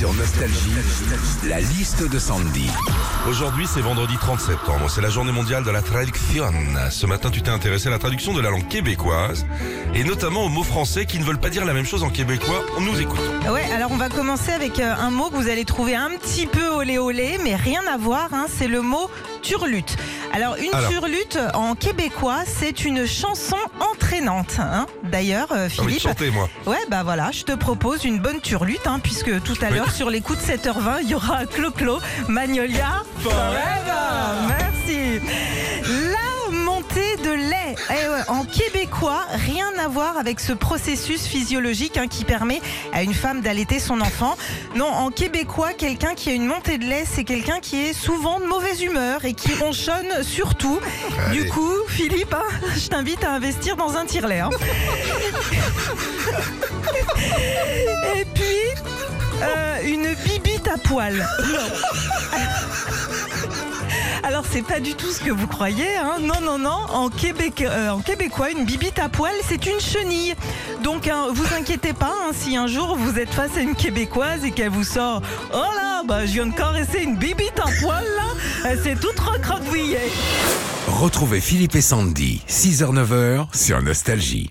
Sur Nostalgie, la liste de Sandy. Aujourd'hui, c'est vendredi 30 septembre. C'est la journée mondiale de la traduction. Ce matin, tu t'es intéressé à la traduction de la langue québécoise et notamment aux mots français qui ne veulent pas dire la même chose en québécois. On nous écoute. Ouais, alors on va commencer avec euh, un mot que vous allez trouver un petit peu olé olé, mais rien à voir. hein, c'est le mot turlute. Alors une Alors. turlute en québécois, c'est une chanson entraînante. hein. D'ailleurs, euh, de Philippe. chanter, moi. Ouais, bah voilà, je te propose une bonne turlute, hein, puisque tout à Oui. Sur les coups de 7h20, il y aura Clo-Clo, Magnolia Forever. Merci. La montée de lait. Eh ouais, en québécois, rien à voir avec ce processus physiologique hein, qui permet à une femme d'allaiter son enfant. Non, en québécois, quelqu'un qui a une montée de lait, c'est quelqu'un qui est souvent de mauvaise humeur et qui ronchonne surtout. Allez. Du coup, Philippe, hein, je t'invite à investir dans un tire-lait. hein. Euh, une bibite à poil. Alors, c'est pas du tout ce que vous croyez. Hein. Non, non, non. En, Québec, euh, en québécois, une bibite à poil, c'est une chenille. Donc, hein, vous inquiétez pas hein, si un jour vous êtes face à une québécoise et qu'elle vous sort Oh là, bah, je viens de caresser une bibite à poil, là. Elle s'est toute recroquevillée. Retrouvez Philippe et Sandy, 6h-9h sur Nostalgie.